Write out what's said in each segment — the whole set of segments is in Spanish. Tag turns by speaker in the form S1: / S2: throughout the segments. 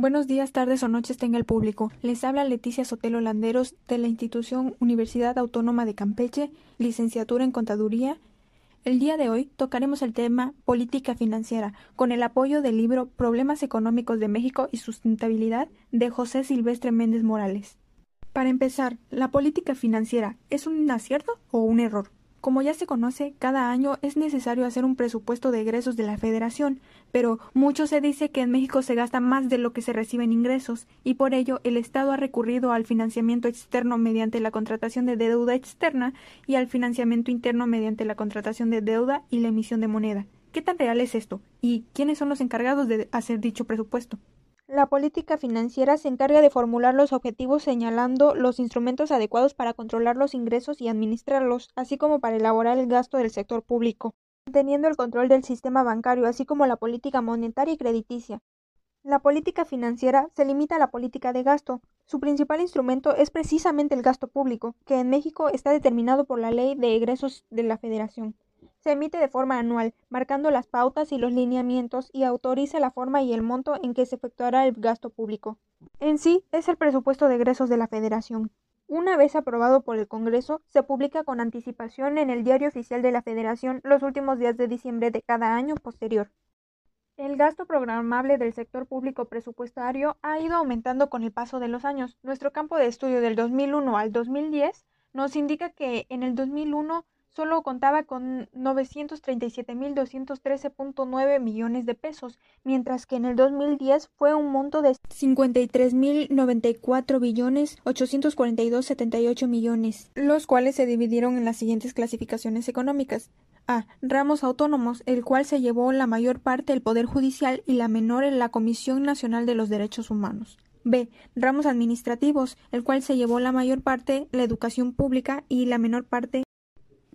S1: Buenos días, tardes o noches tenga el público. Les habla Leticia Sotelo Landeros de la institución Universidad Autónoma de Campeche, licenciatura en Contaduría. El día de hoy tocaremos el tema política financiera con el apoyo del libro Problemas económicos de México y sustentabilidad de José Silvestre Méndez Morales. Para empezar, ¿la política financiera es un acierto o un error? Como ya se conoce, cada año es necesario hacer un presupuesto de egresos de la Federación, pero mucho se dice que en México se gasta más de lo que se recibe en ingresos, y por ello el Estado ha recurrido al financiamiento externo mediante la contratación de deuda externa y al financiamiento interno mediante la contratación de deuda y la emisión de moneda. ¿Qué tan real es esto? ¿Y quiénes son los encargados de hacer dicho presupuesto?
S2: La política financiera se encarga de formular los objetivos señalando los instrumentos adecuados para controlar los ingresos y administrarlos, así como para elaborar el gasto del sector público, teniendo el control del sistema bancario, así como la política monetaria y crediticia. La política financiera se limita a la política de gasto. Su principal instrumento es precisamente el gasto público, que en México está determinado por la Ley de Egresos de la Federación. Se emite de forma anual, marcando las pautas y los lineamientos y autoriza la forma y el monto en que se efectuará el gasto público. En sí, es el presupuesto de egresos de la Federación. Una vez aprobado por el Congreso, se publica con anticipación en el Diario Oficial de la Federación los últimos días de diciembre de cada año posterior. El gasto programable del sector público presupuestario ha ido aumentando con el paso de los años. Nuestro campo de estudio del 2001 al 2010 nos indica que en el 2001 solo contaba con 937.213.9 millones de pesos, mientras que en el 2010 fue un monto de 53.094 billones 842.78 millones, los cuales se dividieron en las siguientes clasificaciones económicas. A. Ramos autónomos, el cual se llevó la mayor parte el Poder Judicial y la menor en la Comisión Nacional de los Derechos Humanos. B. Ramos administrativos, el cual se llevó la mayor parte la educación pública y la menor parte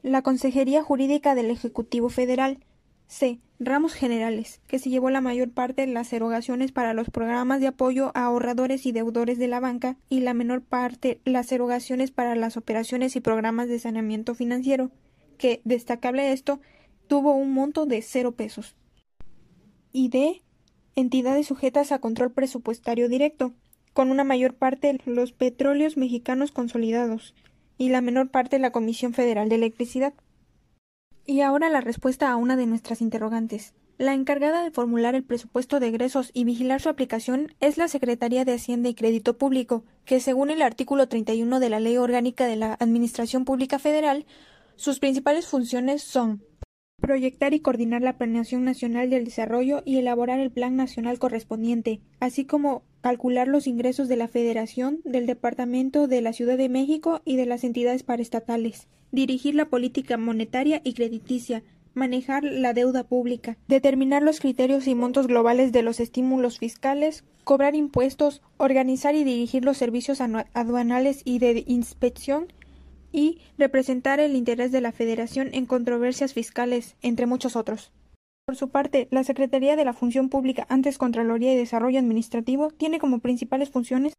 S2: la Consejería Jurídica del Ejecutivo Federal. C. Ramos generales, que se llevó la mayor parte de las erogaciones para los programas de apoyo a ahorradores y deudores de la banca y la menor parte las erogaciones para las operaciones y programas de saneamiento financiero, que, destacable esto, tuvo un monto de cero pesos. Y D. Entidades sujetas a control presupuestario directo, con una mayor parte los petróleos mexicanos consolidados, y la menor parte la Comisión Federal de Electricidad. Y ahora la respuesta a una de nuestras interrogantes. La encargada de formular el presupuesto de egresos y vigilar su aplicación es la Secretaría de Hacienda y Crédito Público, que según el artículo 31 de la Ley Orgánica de la Administración Pública Federal, sus principales funciones son proyectar y coordinar la planeación nacional del desarrollo y elaborar el plan nacional correspondiente, así como calcular los ingresos de la Federación, del Departamento de la Ciudad de México y de las entidades paraestatales, dirigir la política monetaria y crediticia, manejar la deuda pública, determinar los criterios y montos globales de los estímulos fiscales, cobrar impuestos, organizar y dirigir los servicios aduanales y de inspección, y representar el interés de la Federación en controversias fiscales, entre muchos otros. Por su parte, la Secretaría de la Función Pública, antes Contraloría y Desarrollo Administrativo, tiene como principales funciones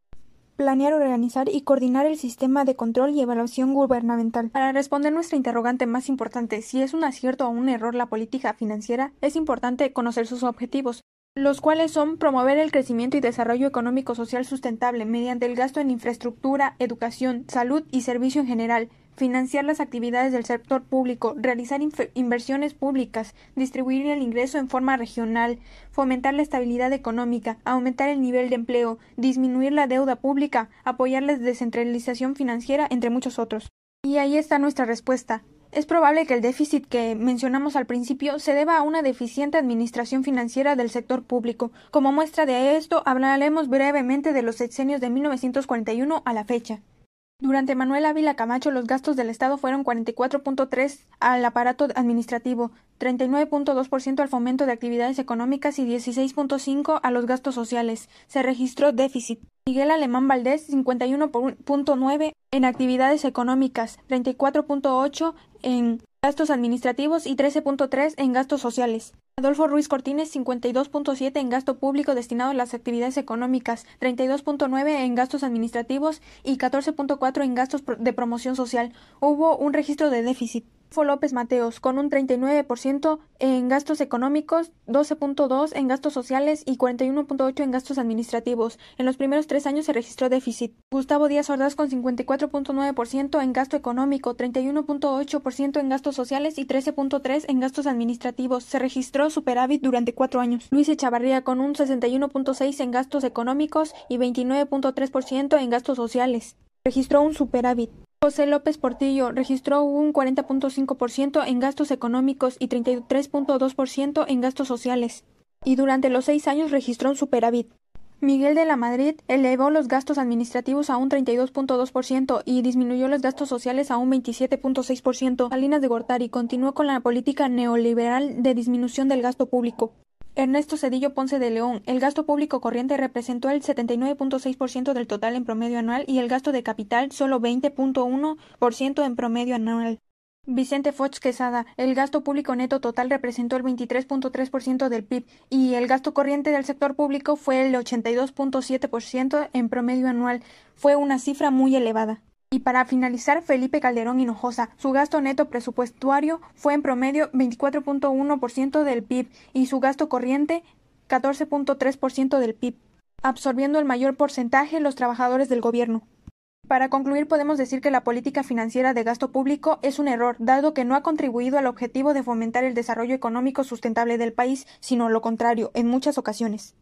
S2: planear, organizar y coordinar el sistema de control y evaluación gubernamental. Para responder nuestra interrogante más importante, si es un acierto o un error la política financiera, es importante conocer sus objetivos, los cuales son promover el crecimiento y desarrollo económico social sustentable mediante el gasto en infraestructura, educación, salud y servicio en general, financiar las actividades del sector público, realizar inversiones públicas, distribuir el ingreso en forma regional, fomentar la estabilidad económica, aumentar el nivel de empleo, disminuir la deuda pública, apoyar la descentralización financiera, entre muchos otros. Y ahí está nuestra respuesta. Es probable que el déficit que mencionamos al principio se deba a una deficiente administración financiera del sector público. Como muestra de esto, hablaremos brevemente de los sexenios de 1941 a la fecha. Durante Manuel Ávila Camacho los gastos del Estado fueron 44.3 al aparato administrativo, 39.2% al fomento de actividades económicas y 16.5 a los gastos sociales. Se registró déficit. Miguel Alemán Valdés 51.9 en actividades económicas, 34.8 en gastos administrativos y 13.3 en gastos sociales. Adolfo Ruiz Cortines 52.7 en gasto público destinado a las actividades económicas, 32.9 en gastos administrativos y 14.4 en gastos de promoción social. Hubo un registro de déficit.
S1: López Mateos, con un 39% en gastos económicos, 12.2% en gastos sociales y 41.8% en gastos administrativos. En los primeros tres años se registró déficit. Gustavo Díaz Ordaz con 54.9% en gasto económico, 31.8% en gastos sociales y 13.3% en gastos administrativos. Se registró superávit durante cuatro años. Luis Echavarría con un 61.6% en gastos económicos y 29.3% en gastos sociales. Registró un superávit. José López Portillo registró un 40.5% en gastos económicos y 33.2% en gastos sociales, y durante los seis años registró un superávit. Miguel de la Madrid elevó los gastos administrativos a un 32.2% y disminuyó los gastos sociales a un 27.6%. Salinas de Gortari continuó con la política neoliberal de disminución del gasto público. Ernesto Cedillo Ponce de León. El gasto público corriente representó el 79.6% del total en promedio anual y el gasto de capital solo 20.1% en promedio anual. Vicente Fox Quesada. El gasto público neto total representó el 23.3% del PIB y el gasto corriente del sector público fue el 82.7% en promedio anual. Fue una cifra muy elevada. Y para finalizar, Felipe Calderón Hinojosa. Su gasto neto presupuestario fue en promedio 24.1% del PIB y su gasto corriente 14.3% del PIB, absorbiendo el mayor porcentaje los trabajadores del gobierno. Para concluir, podemos decir que la política financiera de gasto público es un error, dado que no ha contribuido al objetivo de fomentar el desarrollo económico sustentable del país, sino lo contrario, en muchas ocasiones.